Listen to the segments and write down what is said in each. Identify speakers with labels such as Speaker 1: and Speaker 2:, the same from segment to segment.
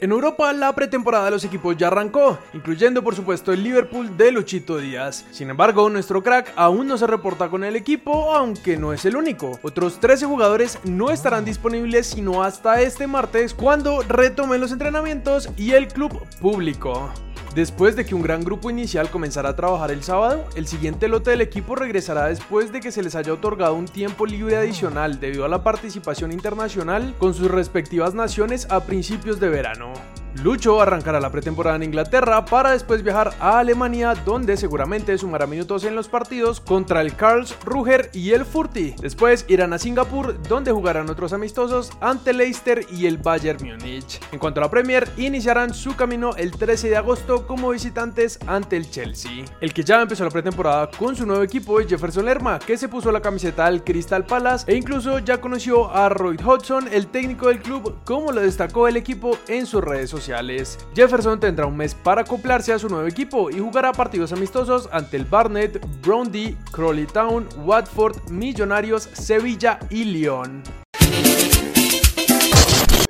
Speaker 1: En Europa la pretemporada de los equipos ya arrancó, incluyendo por supuesto el Liverpool de Luchito Díaz. Sin embargo, nuestro crack aún no se reporta con el equipo, aunque no es el único. Otros 13 jugadores no estarán disponibles sino hasta este martes cuando retomen los entrenamientos y el club público. Después de que un gran grupo inicial comenzara a trabajar el sábado, el siguiente lote del equipo regresará después de que se les haya otorgado un tiempo libre adicional debido a la participación internacional con sus respectivas naciones a principios de verano. Lucho arrancará la pretemporada en Inglaterra para después viajar a Alemania donde seguramente sumará minutos en los partidos contra el Karls Ruger y el Furti. Después irán a Singapur donde jugarán otros amistosos ante Leicester y el Bayern Múnich. En cuanto a la Premier, iniciarán su camino el 13 de agosto como visitantes ante el Chelsea. El que ya empezó la pretemporada con su nuevo equipo es Jefferson Lerma que se puso la camiseta al Crystal Palace e incluso ya conoció a Roy Hodgson, el técnico del club, como lo destacó el equipo en sus redes sociales. Jefferson tendrá un mes para acoplarse a su nuevo equipo y jugará partidos amistosos ante el Barnet, Brondby, Crawley Town, Watford, Millonarios, Sevilla y Lyon.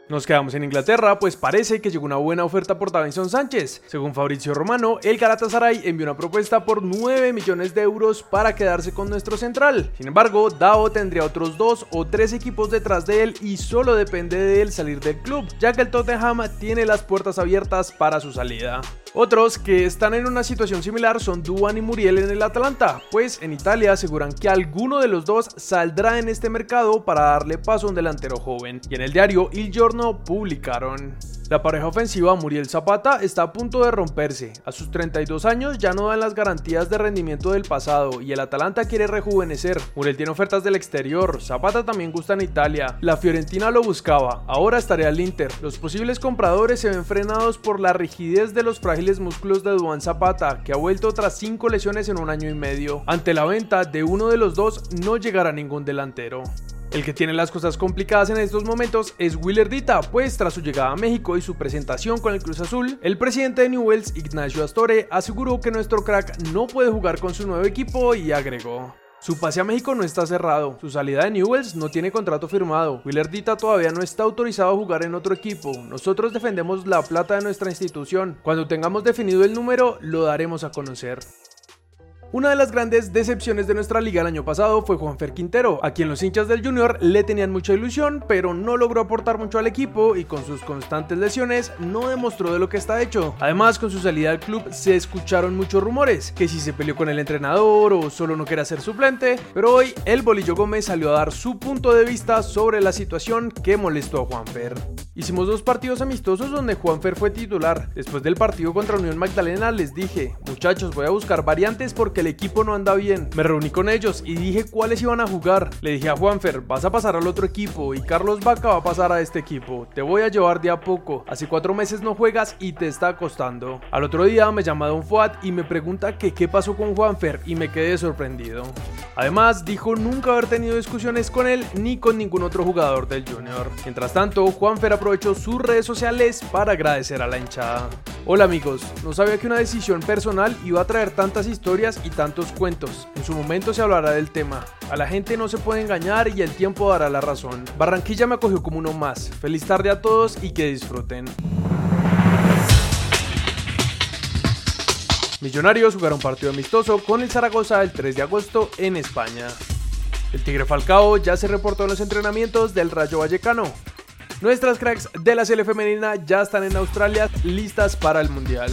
Speaker 1: Nos quedamos en Inglaterra, pues parece que llegó una buena oferta por Davinson Sánchez. Según Fabrizio Romano, el Galatasaray envió una propuesta por 9 millones de euros para quedarse con nuestro central. Sin embargo, Dao tendría otros dos o tres equipos detrás de él y solo depende de él salir del club, ya que el Tottenham tiene las puertas abiertas para su salida. Otros que están en una situación similar son Duan y Muriel en el Atalanta, pues en Italia aseguran que alguno de los dos saldrá en este mercado para darle paso a un delantero joven. Y en el diario Il Giorno publicaron. La pareja ofensiva Muriel Zapata está a punto de romperse. A sus 32 años ya no dan las garantías de rendimiento del pasado y el Atalanta quiere rejuvenecer. Muriel tiene ofertas del exterior, Zapata también gusta en Italia. La Fiorentina lo buscaba, ahora estaría al Inter. Los posibles compradores se ven frenados por la rigidez de los frágiles músculos de Duan Zapata, que ha vuelto tras 5 lesiones en un año y medio. Ante la venta de uno de los dos no llegará ningún delantero. El que tiene las cosas complicadas en estos momentos es Willer Dita, pues tras su llegada a México y su presentación con el Cruz Azul, el presidente de Newells, Ignacio Astore, aseguró que nuestro crack no puede jugar con su nuevo equipo y agregó. Su pase a México no está cerrado, su salida de Newells no tiene contrato firmado, Willer Dita todavía no está autorizado a jugar en otro equipo, nosotros defendemos la plata de nuestra institución, cuando tengamos definido el número lo daremos a conocer. Una de las grandes decepciones de nuestra liga el año pasado fue Juanfer Quintero, a quien los hinchas del Junior le tenían mucha ilusión, pero no logró aportar mucho al equipo y con sus constantes lesiones no demostró de lo que está hecho. Además, con su salida al club se escucharon muchos rumores, que si se peleó con el entrenador o solo no quería ser suplente, pero hoy el Bolillo Gómez salió a dar su punto de vista sobre la situación que molestó a Juanfer. Hicimos dos partidos amistosos donde Juanfer fue titular. Después del partido contra Unión Magdalena les dije, muchachos voy a buscar variantes porque el equipo no anda bien. Me reuní con ellos y dije cuáles iban a jugar. Le dije a Juanfer, vas a pasar al otro equipo y Carlos Vaca va a pasar a este equipo. Te voy a llevar de a poco. Hace cuatro meses no juegas y te está costando. Al otro día me llama Don Fuad y me pregunta que qué pasó con Juanfer y me quedé sorprendido. Además, dijo nunca haber tenido discusiones con él ni con ningún otro jugador del Junior. Mientras tanto, Juanfer aprovechó sus redes sociales para agradecer a la hinchada. Hola amigos, no sabía que una decisión personal iba a traer tantas historias y tantos cuentos. En su momento se hablará del tema. A la gente no se puede engañar y el tiempo dará la razón. Barranquilla me acogió como uno más. Feliz tarde a todos y que disfruten. Millonarios jugaron partido amistoso con el Zaragoza el 3 de agosto en España. El Tigre Falcao ya se reportó en los entrenamientos del Rayo Vallecano. Nuestras cracks de la serie femenina ya están en Australia listas para el Mundial.